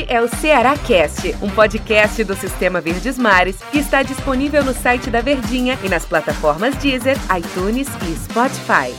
Este é o Ceará Cast, um podcast do Sistema Verdes Mares que está disponível no site da Verdinha e nas plataformas Deezer, iTunes e Spotify.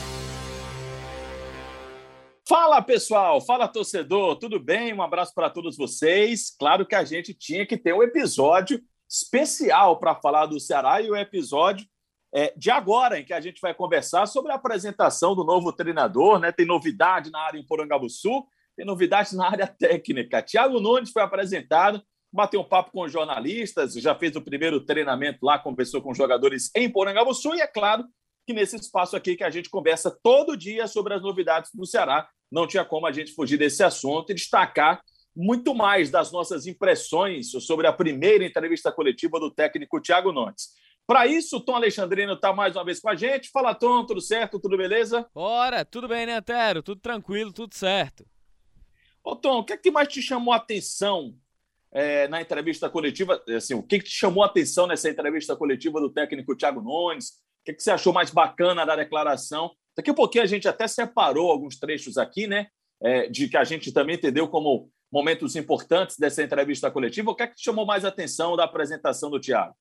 Fala pessoal, fala torcedor, tudo bem? Um abraço para todos vocês. Claro que a gente tinha que ter um episódio especial para falar do Ceará e o episódio é, de agora, em que a gente vai conversar sobre a apresentação do novo treinador, né? Tem novidade na área em Porangabuçu tem novidades na área técnica. Tiago Nunes foi apresentado, bateu um papo com jornalistas, já fez o primeiro treinamento lá, conversou com jogadores em Porangabuçu e é claro que nesse espaço aqui que a gente conversa todo dia sobre as novidades do Ceará, não tinha como a gente fugir desse assunto e destacar muito mais das nossas impressões sobre a primeira entrevista coletiva do técnico Thiago Nunes. Para isso, Tom Alexandrino está mais uma vez com a gente. Fala, Tom, tudo certo? Tudo beleza? Ora, tudo bem, né, Antero? Tudo tranquilo, tudo certo. Ô, Tom, o que é que mais te chamou a atenção é, na entrevista coletiva? Assim, o que, que te chamou a atenção nessa entrevista coletiva do técnico Thiago Nunes? O que, que você achou mais bacana da declaração? Daqui a pouquinho a gente até separou alguns trechos aqui, né? É, de que a gente também entendeu como momentos importantes dessa entrevista coletiva. O que é que te chamou mais atenção da apresentação do Thiago?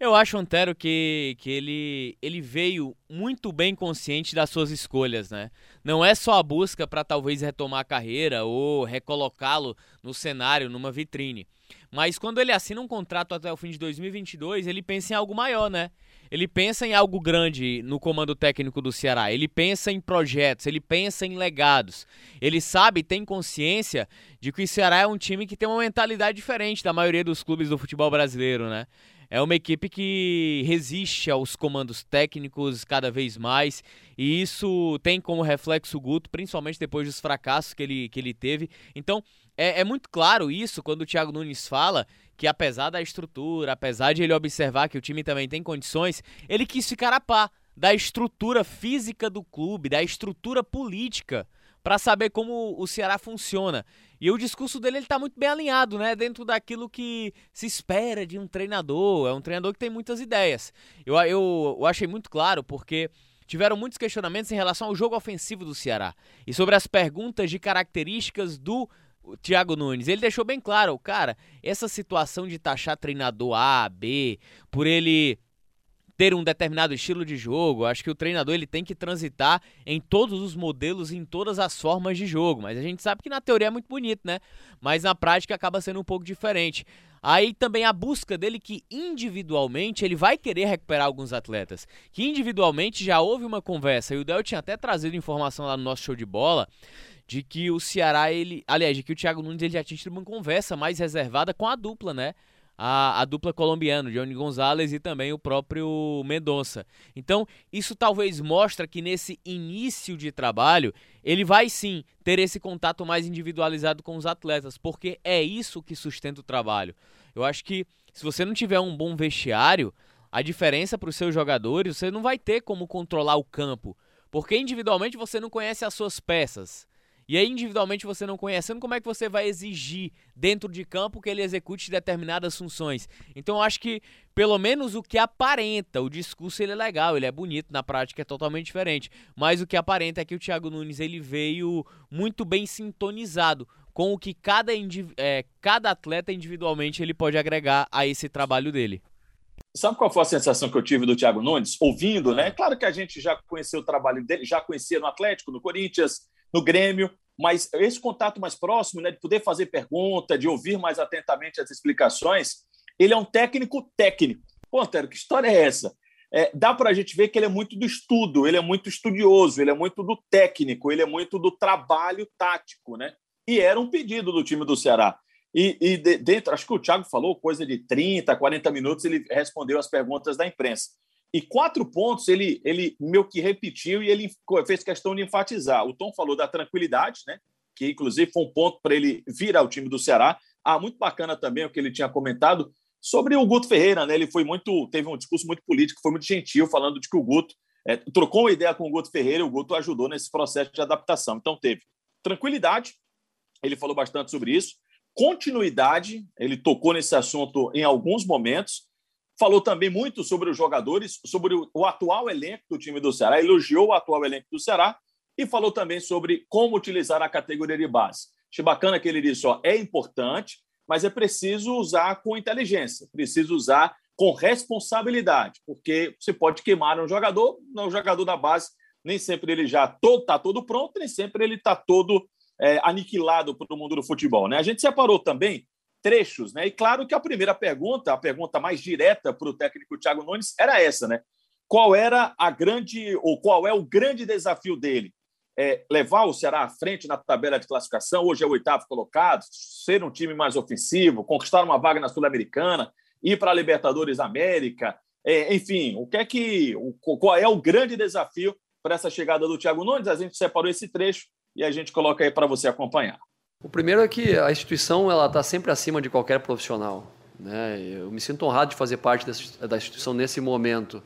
Eu acho, Antero, que, que ele, ele veio muito bem consciente das suas escolhas, né? Não é só a busca para talvez retomar a carreira ou recolocá-lo no cenário, numa vitrine. Mas quando ele assina um contrato até o fim de 2022, ele pensa em algo maior, né? Ele pensa em algo grande no comando técnico do Ceará. Ele pensa em projetos, ele pensa em legados. Ele sabe, tem consciência de que o Ceará é um time que tem uma mentalidade diferente da maioria dos clubes do futebol brasileiro, né? É uma equipe que resiste aos comandos técnicos cada vez mais, e isso tem como reflexo o Guto, principalmente depois dos fracassos que ele, que ele teve. Então, é, é muito claro isso quando o Thiago Nunes fala que, apesar da estrutura, apesar de ele observar que o time também tem condições, ele quis ficar a par da estrutura física do clube, da estrutura política para saber como o Ceará funciona. E o discurso dele está muito bem alinhado, né? Dentro daquilo que se espera de um treinador. É um treinador que tem muitas ideias. Eu, eu, eu achei muito claro porque tiveram muitos questionamentos em relação ao jogo ofensivo do Ceará e sobre as perguntas de características do Thiago Nunes. Ele deixou bem claro, cara, essa situação de taxar treinador A, B, por ele ter um determinado estilo de jogo. Acho que o treinador ele tem que transitar em todos os modelos, em todas as formas de jogo. Mas a gente sabe que na teoria é muito bonito, né? Mas na prática acaba sendo um pouco diferente. Aí também a busca dele que individualmente ele vai querer recuperar alguns atletas. Que individualmente já houve uma conversa, e o Del tinha até trazido informação lá no nosso show de bola, de que o Ceará, ele. Aliás, de que o Thiago Nunes ele já tinha tido uma conversa mais reservada com a dupla, né? A, a dupla colombiana, Johnny Gonzalez e também o próprio Mendonça. Então, isso talvez mostra que nesse início de trabalho, ele vai sim ter esse contato mais individualizado com os atletas, porque é isso que sustenta o trabalho. Eu acho que se você não tiver um bom vestiário, a diferença para os seus jogadores, você não vai ter como controlar o campo, porque individualmente você não conhece as suas peças. E aí, individualmente, você não conhecendo, como é que você vai exigir dentro de campo que ele execute determinadas funções? Então, eu acho que, pelo menos o que aparenta, o discurso ele é legal, ele é bonito, na prática é totalmente diferente. Mas o que aparenta é que o Thiago Nunes ele veio muito bem sintonizado com o que cada, é, cada atleta individualmente ele pode agregar a esse trabalho dele. Sabe qual foi a sensação que eu tive do Thiago Nunes? Ouvindo, né? Claro que a gente já conheceu o trabalho dele, já conhecia no Atlético, no Corinthians, no Grêmio, mas esse contato mais próximo, né, de poder fazer pergunta, de ouvir mais atentamente as explicações, ele é um técnico técnico. Pô, Antero, que história é essa? É, dá para a gente ver que ele é muito do estudo, ele é muito estudioso, ele é muito do técnico, ele é muito do trabalho tático, né? E era um pedido do time do Ceará. E, e de, dentro, acho que o Thiago falou coisa de 30, 40 minutos, ele respondeu as perguntas da imprensa. E quatro pontos ele, ele meio que repetiu e ele fez questão de enfatizar. O Tom falou da tranquilidade, né? que inclusive foi um ponto para ele vir ao time do Ceará. Ah, muito bacana também o que ele tinha comentado sobre o Guto Ferreira, né? Ele foi muito, teve um discurso muito político, foi muito gentil, falando de que o Guto é, trocou uma ideia com o Guto Ferreira e o Guto ajudou nesse processo de adaptação. Então teve tranquilidade, ele falou bastante sobre isso, continuidade, ele tocou nesse assunto em alguns momentos, Falou também muito sobre os jogadores, sobre o atual elenco do time do Ceará, elogiou o atual elenco do Ceará e falou também sobre como utilizar a categoria de base. Achei bacana que ele disse: ó, é importante, mas é preciso usar com inteligência, preciso usar com responsabilidade, porque você pode queimar um jogador, o jogador da base nem sempre ele já está todo pronto, nem sempre ele está todo é, aniquilado para o mundo do futebol. Né? A gente separou também trechos, né? E claro que a primeira pergunta, a pergunta mais direta para o técnico Thiago Nunes era essa, né? Qual era a grande ou qual é o grande desafio dele? É levar o Ceará à frente na tabela de classificação, hoje é o oitavo colocado, ser um time mais ofensivo, conquistar uma vaga na Sul-Americana, ir para a Libertadores América, é, enfim, o que é que qual é o grande desafio para essa chegada do Thiago Nunes? A gente separou esse trecho e a gente coloca aí para você acompanhar. O primeiro é que a instituição ela está sempre acima de qualquer profissional. Né? Eu me sinto honrado de fazer parte dessa, da instituição nesse momento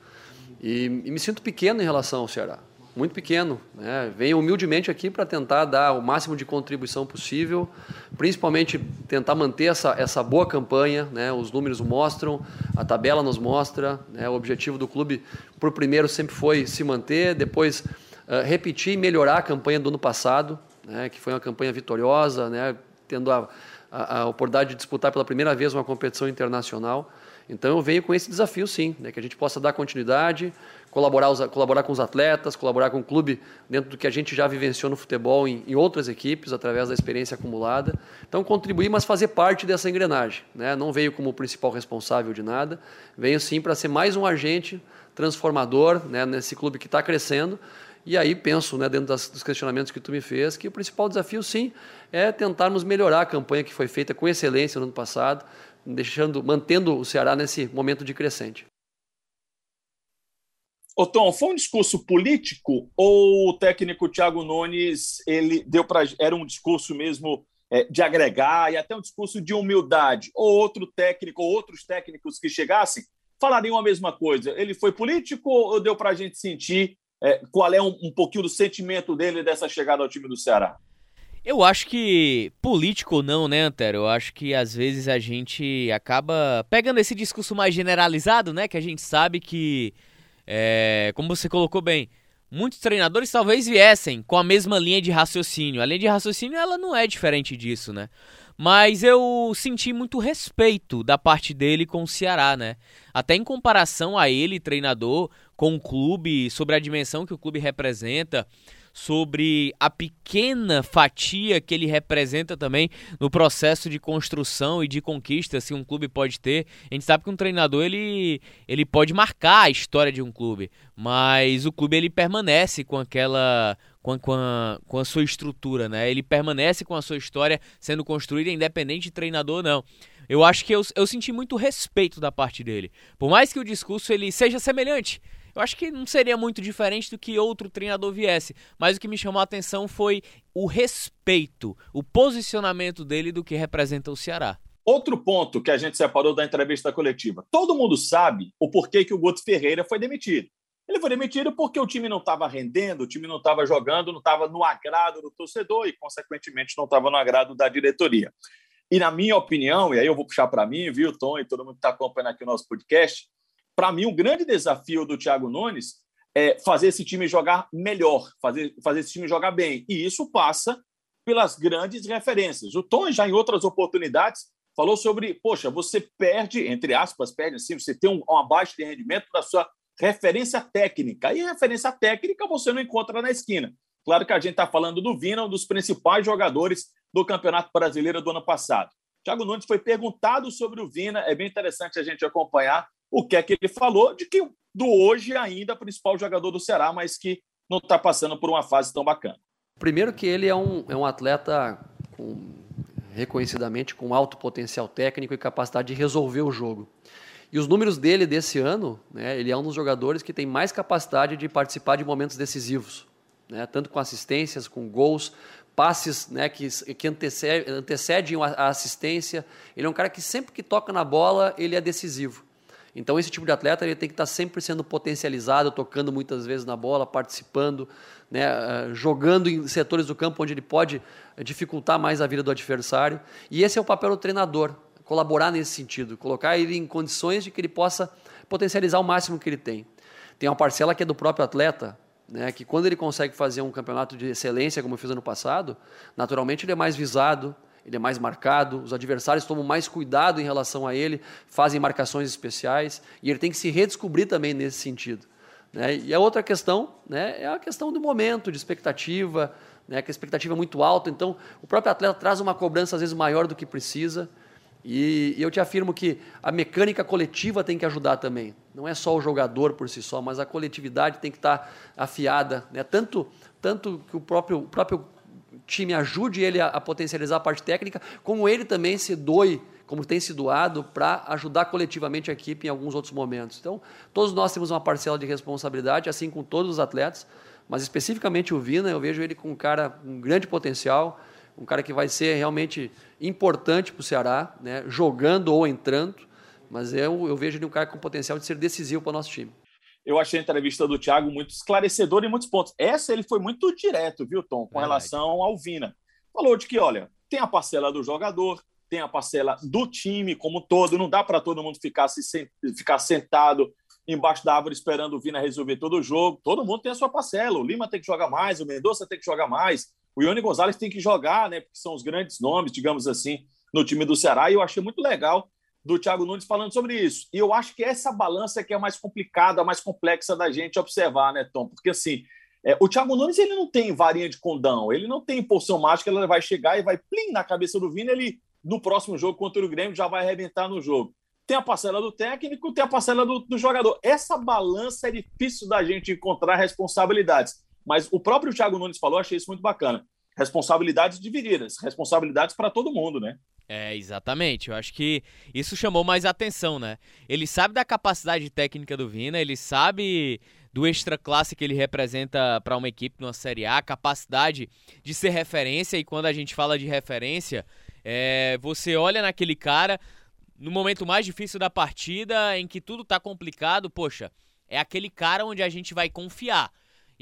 e, e, me sinto pequeno em relação ao Ceará, muito pequeno. Né? Venho humildemente aqui para tentar dar o máximo de contribuição possível, principalmente tentar manter essa, essa boa campanha. Né? Os números mostram, a tabela nos mostra. Né? O objetivo do clube, por primeiro, sempre foi se manter, depois uh, repetir e melhorar a campanha do ano passado né, que foi uma campanha vitoriosa, né, tendo a, a, a, oportunidade de disputar pela primeira vez uma competição internacional. Então eu venho com esse desafio, sim, né, que a gente possa dar continuidade, colaborar, os, colaborar com os atletas, colaborar com o clube dentro do que a gente já vivenciou no futebol em, em outras equipes, através da experiência acumulada. Então contribuir, mas fazer parte dessa engrenagem. Né? Não veio como principal responsável de nada, venho sim para ser mais um agente transformador né, nesse clube que está crescendo e aí penso, né, dentro das, dos questionamentos que tu me fez, que o principal desafio, sim, é tentarmos melhorar a campanha que foi feita com excelência no ano passado, deixando, mantendo o Ceará nesse momento de crescente. Ô Tom, foi um discurso político ou o técnico Thiago Nunes ele deu para era um discurso mesmo é, de agregar e até um discurso de humildade? Ou outro técnico ou outros técnicos que chegassem falariam a mesma coisa? Ele foi político ou deu para a gente sentir é, qual é um, um pouquinho do sentimento dele dessa chegada ao time do Ceará? Eu acho que, político ou não, né, Antero? Eu acho que às vezes a gente acaba pegando esse discurso mais generalizado, né? Que a gente sabe que, é, como você colocou bem, muitos treinadores talvez viessem com a mesma linha de raciocínio. A linha de raciocínio, ela não é diferente disso, né? Mas eu senti muito respeito da parte dele com o Ceará, né? Até em comparação a ele, treinador, com o clube, sobre a dimensão que o clube representa, sobre a pequena fatia que ele representa também no processo de construção e de conquista que um clube pode ter. A gente sabe que um treinador ele, ele pode marcar a história de um clube, mas o clube ele permanece com aquela com, com, a, com a sua estrutura, né? Ele permanece com a sua história sendo construída independente de treinador ou não. Eu acho que eu, eu senti muito respeito da parte dele. Por mais que o discurso ele seja semelhante, eu acho que não seria muito diferente do que outro treinador viesse. Mas o que me chamou a atenção foi o respeito, o posicionamento dele do que representa o Ceará. Outro ponto que a gente separou da entrevista coletiva. Todo mundo sabe o porquê que o Guto Ferreira foi demitido. Ele foi demitido porque o time não estava rendendo, o time não estava jogando, não estava no agrado do torcedor e, consequentemente, não estava no agrado da diretoria. E, na minha opinião, e aí eu vou puxar para mim, viu, Tom, e todo mundo que está acompanhando aqui o nosso podcast, para mim, o grande desafio do Thiago Nunes é fazer esse time jogar melhor, fazer, fazer esse time jogar bem. E isso passa pelas grandes referências. O Tom, já em outras oportunidades, falou sobre, poxa, você perde, entre aspas, perde assim, você tem um, uma baixa de rendimento da sua referência técnica. E referência técnica você não encontra na esquina. Claro que a gente está falando do Vina, um dos principais jogadores do Campeonato Brasileiro do ano passado. Thiago Nunes foi perguntado sobre o Vina, é bem interessante a gente acompanhar o que é que ele falou de que do hoje ainda principal jogador do Ceará, mas que não está passando por uma fase tão bacana. Primeiro que ele é um, é um atleta com, reconhecidamente com alto potencial técnico e capacidade de resolver o jogo. E os números dele desse ano, né, ele é um dos jogadores que tem mais capacidade de participar de momentos decisivos, né, tanto com assistências, com gols, passes né, que, que antecedem, antecedem a assistência. Ele é um cara que sempre que toca na bola, ele é decisivo. Então esse tipo de atleta ele tem que estar sempre sendo potencializado, tocando muitas vezes na bola, participando, né, eh, jogando em setores do campo onde ele pode dificultar mais a vida do adversário. E esse é o papel do treinador, colaborar nesse sentido, colocar ele em condições de que ele possa potencializar o máximo que ele tem. Tem uma parcela que é do próprio atleta, né, que quando ele consegue fazer um campeonato de excelência, como eu fiz ano passado, naturalmente ele é mais visado, ele é mais marcado, os adversários tomam mais cuidado em relação a ele, fazem marcações especiais, e ele tem que se redescobrir também nesse sentido. Né? E a outra questão né, é a questão do momento, de expectativa, né, que a expectativa é muito alta, então o próprio atleta traz uma cobrança às vezes maior do que precisa, e, eu te afirmo que a mecânica coletiva tem que ajudar também. Não é só o jogador por si só, mas a coletividade tem que estar afiada. Né? Tanto, tanto que o próprio, o próprio time ajude ele a, a, potencializar a parte técnica, como ele também se doe, como tem se doado, para ajudar coletivamente a equipe em alguns outros momentos. Então, todos nós temos uma parcela de responsabilidade, assim com todos os atletas, mas especificamente o Vina, eu vejo ele com um cara com um grande potencial, um cara que vai ser realmente importante para o Ceará, né, jogando ou entrando, mas eu, eu vejo ele um cara com potencial de ser decisivo para o nosso time. Eu achei a entrevista do Thiago muito esclarecedora em muitos pontos. Essa ele foi muito direto, viu, Tom, com relação ao Vina. Falou de que, olha, tem a parcela do jogador, tem a parcela do time como todo, não dá para todo mundo ficar, se, ficar sentado embaixo da árvore esperando o Vina resolver todo o jogo. Todo mundo tem a sua parcela. O Lima tem que jogar mais, o Mendonça tem que jogar mais, o Ione Gonzalez tem que jogar, né? Porque são os grandes nomes, digamos assim, no time do Ceará. E eu achei muito legal do Thiago Nunes falando sobre isso. E eu acho que essa balança é que é mais complicada, mais complexa da gente observar, né, Tom? Porque assim, é, o Thiago Nunes ele não tem varinha de condão, ele não tem porção mágica, ele vai chegar e vai plim na cabeça do Vina, ele no próximo jogo contra o Grêmio já vai arrebentar no jogo. Tem a parcela do técnico, tem a parcela do, do jogador. Essa balança é difícil da gente encontrar responsabilidades. Mas o próprio Thiago Nunes falou, achei isso muito bacana. Responsabilidades divididas, responsabilidades para todo mundo, né? É, exatamente. Eu acho que isso chamou mais atenção, né? Ele sabe da capacidade técnica do Vina, ele sabe do extra classe que ele representa para uma equipe numa Série A, capacidade de ser referência. E quando a gente fala de referência, é, você olha naquele cara no momento mais difícil da partida, em que tudo tá complicado, poxa, é aquele cara onde a gente vai confiar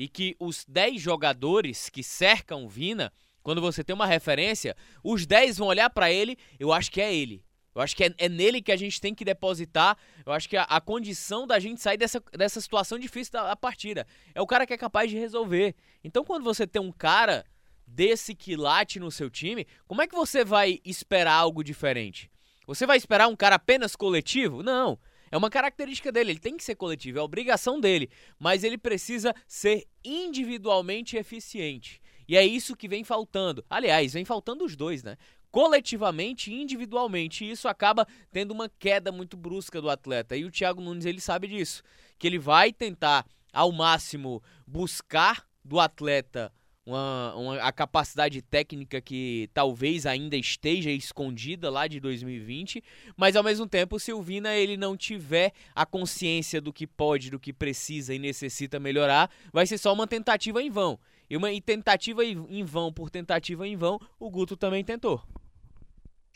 e que os 10 jogadores que cercam Vina, quando você tem uma referência, os 10 vão olhar para ele, eu acho que é ele. Eu acho que é, é, nele que a gente tem que depositar. Eu acho que a, a, condição da gente sair dessa, dessa situação difícil da, da partida é o cara que é capaz de resolver. Então, quando você tem um cara desse quilate no seu time, como é que você vai esperar algo diferente? Você vai esperar um cara apenas coletivo? Não. É uma característica dele, ele tem que ser coletivo, é obrigação dele, mas ele precisa ser individualmente eficiente. E é isso que vem faltando. Aliás, vem faltando os dois, né? Coletivamente e individualmente. E isso acaba tendo uma queda muito brusca do atleta. E o Thiago Nunes, ele sabe disso. Que ele vai tentar, ao máximo, buscar do atleta uma, uma, a capacidade técnica que talvez ainda esteja escondida lá de 2020, mas ao mesmo tempo, se o Vina ele não tiver a consciência do que pode, do que precisa e necessita melhorar, vai ser só uma tentativa em vão. E uma e tentativa em vão por tentativa em vão, o Guto também tentou.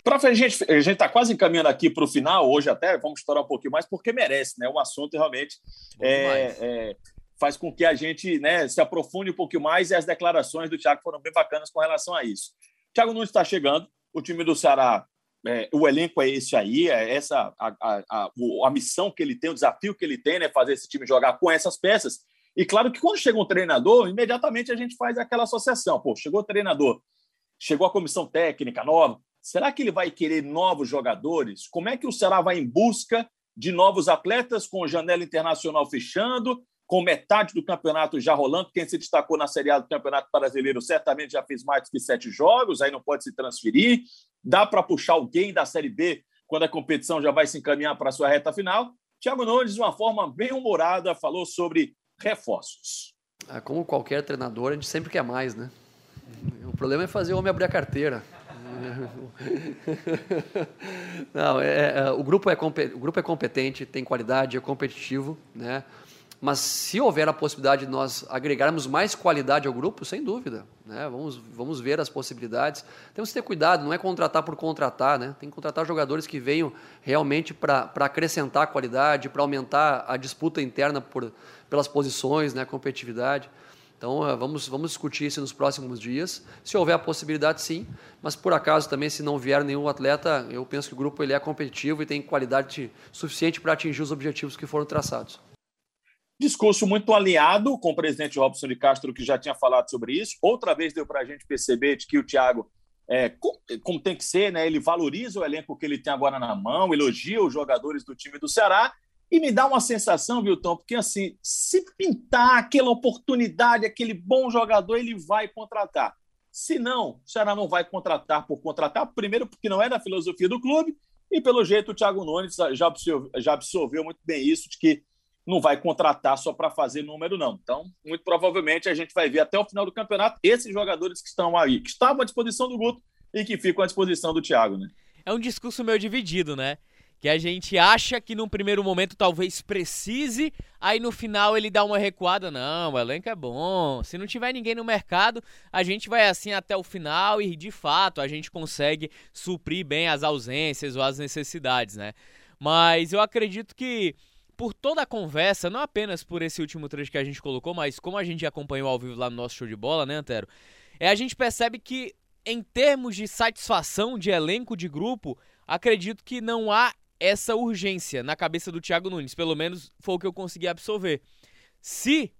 Para a gente, a gente está quase encaminhando aqui para o final, hoje até vamos estourar um pouquinho mais, porque merece, né? O assunto realmente é, é, faz com que a gente né, se aprofunde um pouquinho mais e as declarações do Thiago foram bem bacanas com relação a isso. O Thiago Nunes está chegando, o time do Ceará, é, o elenco é esse aí, é essa a, a, a, a, missão que ele tem, o desafio que ele tem, né, fazer esse time jogar com essas peças. E claro que quando chega um treinador, imediatamente a gente faz aquela associação. Pô, chegou o treinador, chegou a comissão técnica nova, será que ele vai querer novos jogadores? Como é que o Ceará vai em busca de novos atletas com janela internacional fechando? Com metade do campeonato já rolando. Quem se destacou na Série A do Campeonato Brasileiro certamente já fez mais que sete jogos, aí não pode se transferir. Dá para puxar alguém da Série B quando a competição já vai se encaminhar para a sua reta final. Tiago Nunes, de uma forma bem humorada, falou sobre reforços. Ah, como qualquer treinador, a gente sempre quer mais, né? O problema é fazer o homem abrir a carteira. Não, é, é, o, grupo é, o grupo é competente, tem qualidade, é competitivo, né? Mas se houver a possibilidade de nós agregarmos mais qualidade ao grupo, sem dúvida. Né? Vamos, vamos ver as possibilidades. Temos que ter cuidado, não é contratar por contratar. Né? Tem que contratar jogadores que venham realmente para acrescentar qualidade, para aumentar a disputa interna por, pelas posições, né? a competitividade. Então, eh, vamos, vamos discutir isso nos próximos dias. Se houver a possibilidade, sim. Mas, por acaso, também, se não vier nenhum atleta, eu penso que o grupo ele é competitivo e tem qualidade suficiente para atingir os objetivos que foram traçados. Discurso muito alinhado com o presidente Robson de Castro, que já tinha falado sobre isso. Outra vez deu para a gente perceber de que o Thiago, é, como, tem que ser, né? ele valoriza o elenco que ele tem agora na mão, elogia os jogadores do time do Ceará e me dá uma sensação, Vilton, porque assim, se pintar aquela oportunidade, aquele bom jogador, ele vai contratar. Se não, o Ceará não vai contratar por contratar, primeiro porque não é da filosofia do clube, e pelo jeito o Thiago Nunes já absorveu, já absorveu muito bem isso, de que não vai contratar só para fazer número, não. Então, muito provavelmente a gente vai ver até o final do campeonato esses jogadores que estão aí, que estavam à disposição do Guto e que ficam à disposição do Thiago, né? É um discurso meio dividido, né? Que a gente acha que num primeiro momento talvez precise, aí no final ele dá uma recuada. Não, o elenco é bom. Se não tiver ninguém no mercado, a gente vai assim até o final e de fato a gente consegue suprir bem as ausências ou as necessidades, né? Mas eu acredito que por toda a conversa, não apenas por esse último trecho que a gente colocou, mas como a gente acompanhou ao vivo lá no nosso show de bola, né, Antero? É, a gente percebe que, em termos de satisfação de elenco de grupo, acredito que não há essa urgência na cabeça do Thiago Nunes. Pelo menos foi o que eu consegui absorver. Se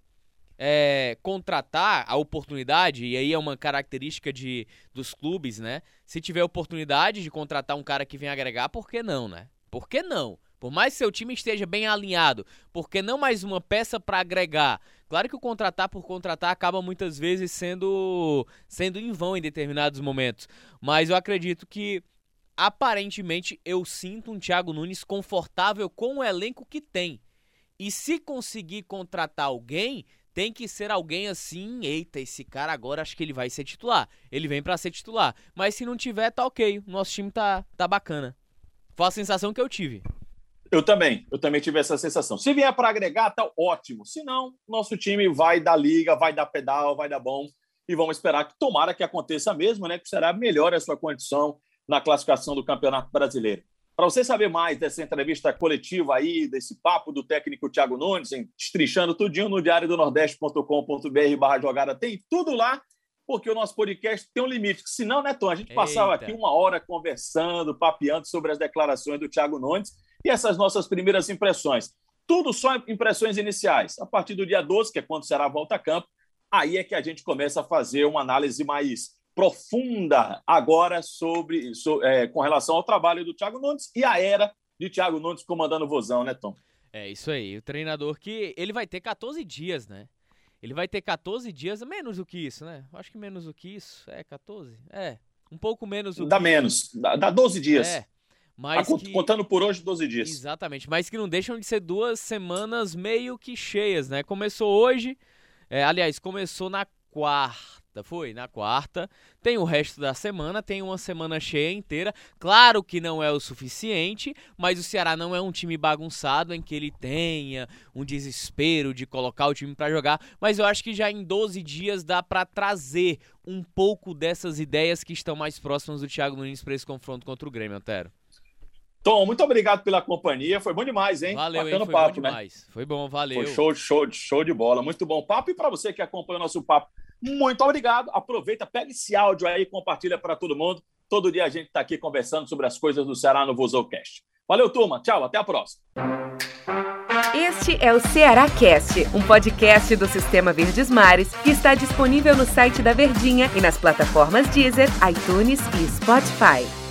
é, contratar a oportunidade, e aí é uma característica de, dos clubes, né? Se tiver oportunidade de contratar um cara que vem agregar, por que não, né? Por que não? Por mais que seu time esteja bem alinhado, porque não mais uma peça para agregar. Claro que o contratar por contratar acaba muitas vezes sendo sendo em vão em determinados momentos, mas eu acredito que aparentemente eu sinto um Thiago Nunes confortável com o elenco que tem. E se conseguir contratar alguém, tem que ser alguém assim, eita, esse cara agora acho que ele vai ser titular. Ele vem para ser titular. Mas se não tiver, tá ok. Nosso time tá, tá bacana. Foi a sensação que eu tive. Eu também, eu também tive essa sensação. Se vier para agregar, tá ótimo. Se não, nosso time vai dar liga, vai dar pedal, vai dar bom. E vamos esperar que tomara que aconteça mesmo, né? Que será melhor a sua condição na classificação do Campeonato Brasileiro. Para você saber mais dessa entrevista coletiva aí, desse papo do técnico Thiago Nunes, hein, estrichando tudinho no diário do nordeste.com.br barra jogada, tem tudo lá, porque o nosso podcast tem um limite. Senão, né, Tom, a gente passava Eita. aqui uma hora conversando, papeando sobre as declarações do Thiago Nunes e essas nossas primeiras impressões. Tudo só impressões iniciais. A partir do dia 12, que é quando será a volta a campo, aí é que a gente começa a fazer uma análise mais profunda agora sobre, sobre é, com relação ao trabalho do Thiago Nunes e a era de Thiago Nunes comandando o Vozão, né, Tom? É isso aí. O treinador que ele vai ter 14 dias, né? Ele vai ter 14 dias, menos do que isso, né? Acho que menos do que isso. É, 14? É. Um pouco menos do dá que menos. Dá, dá 12 dias. É. Mas tá que... Contando por hoje, 12 dias. Exatamente, mas que não deixam de ser duas semanas meio que cheias, né? Começou hoje, é, aliás, começou na quarta, foi? Na quarta. Tem o resto da semana, tem uma semana cheia inteira. Claro que não é o suficiente, mas o Ceará não é um time bagunçado em que ele tenha um desespero de colocar o time para jogar, mas eu acho que já em 12 dias dá para trazer um pouco dessas ideias que estão mais próximas do Thiago Nunes para esse confronto contra o Grêmio, Antero. Tom, muito obrigado pela companhia. Foi bom demais, hein? Valeu, Bacana hein? Foi papo, bom né? demais. Né? Foi bom, valeu. Foi show, show, show de bola. Muito bom papo. E para você que acompanha o nosso papo, muito obrigado. Aproveita, pega esse áudio aí e compartilha para todo mundo. Todo dia a gente está aqui conversando sobre as coisas do Ceará no Vozoucast. Valeu, turma. Tchau, até a próxima. Este é o Ceará Cast, um podcast do Sistema Verdes Mares que está disponível no site da Verdinha e nas plataformas Deezer, iTunes e Spotify.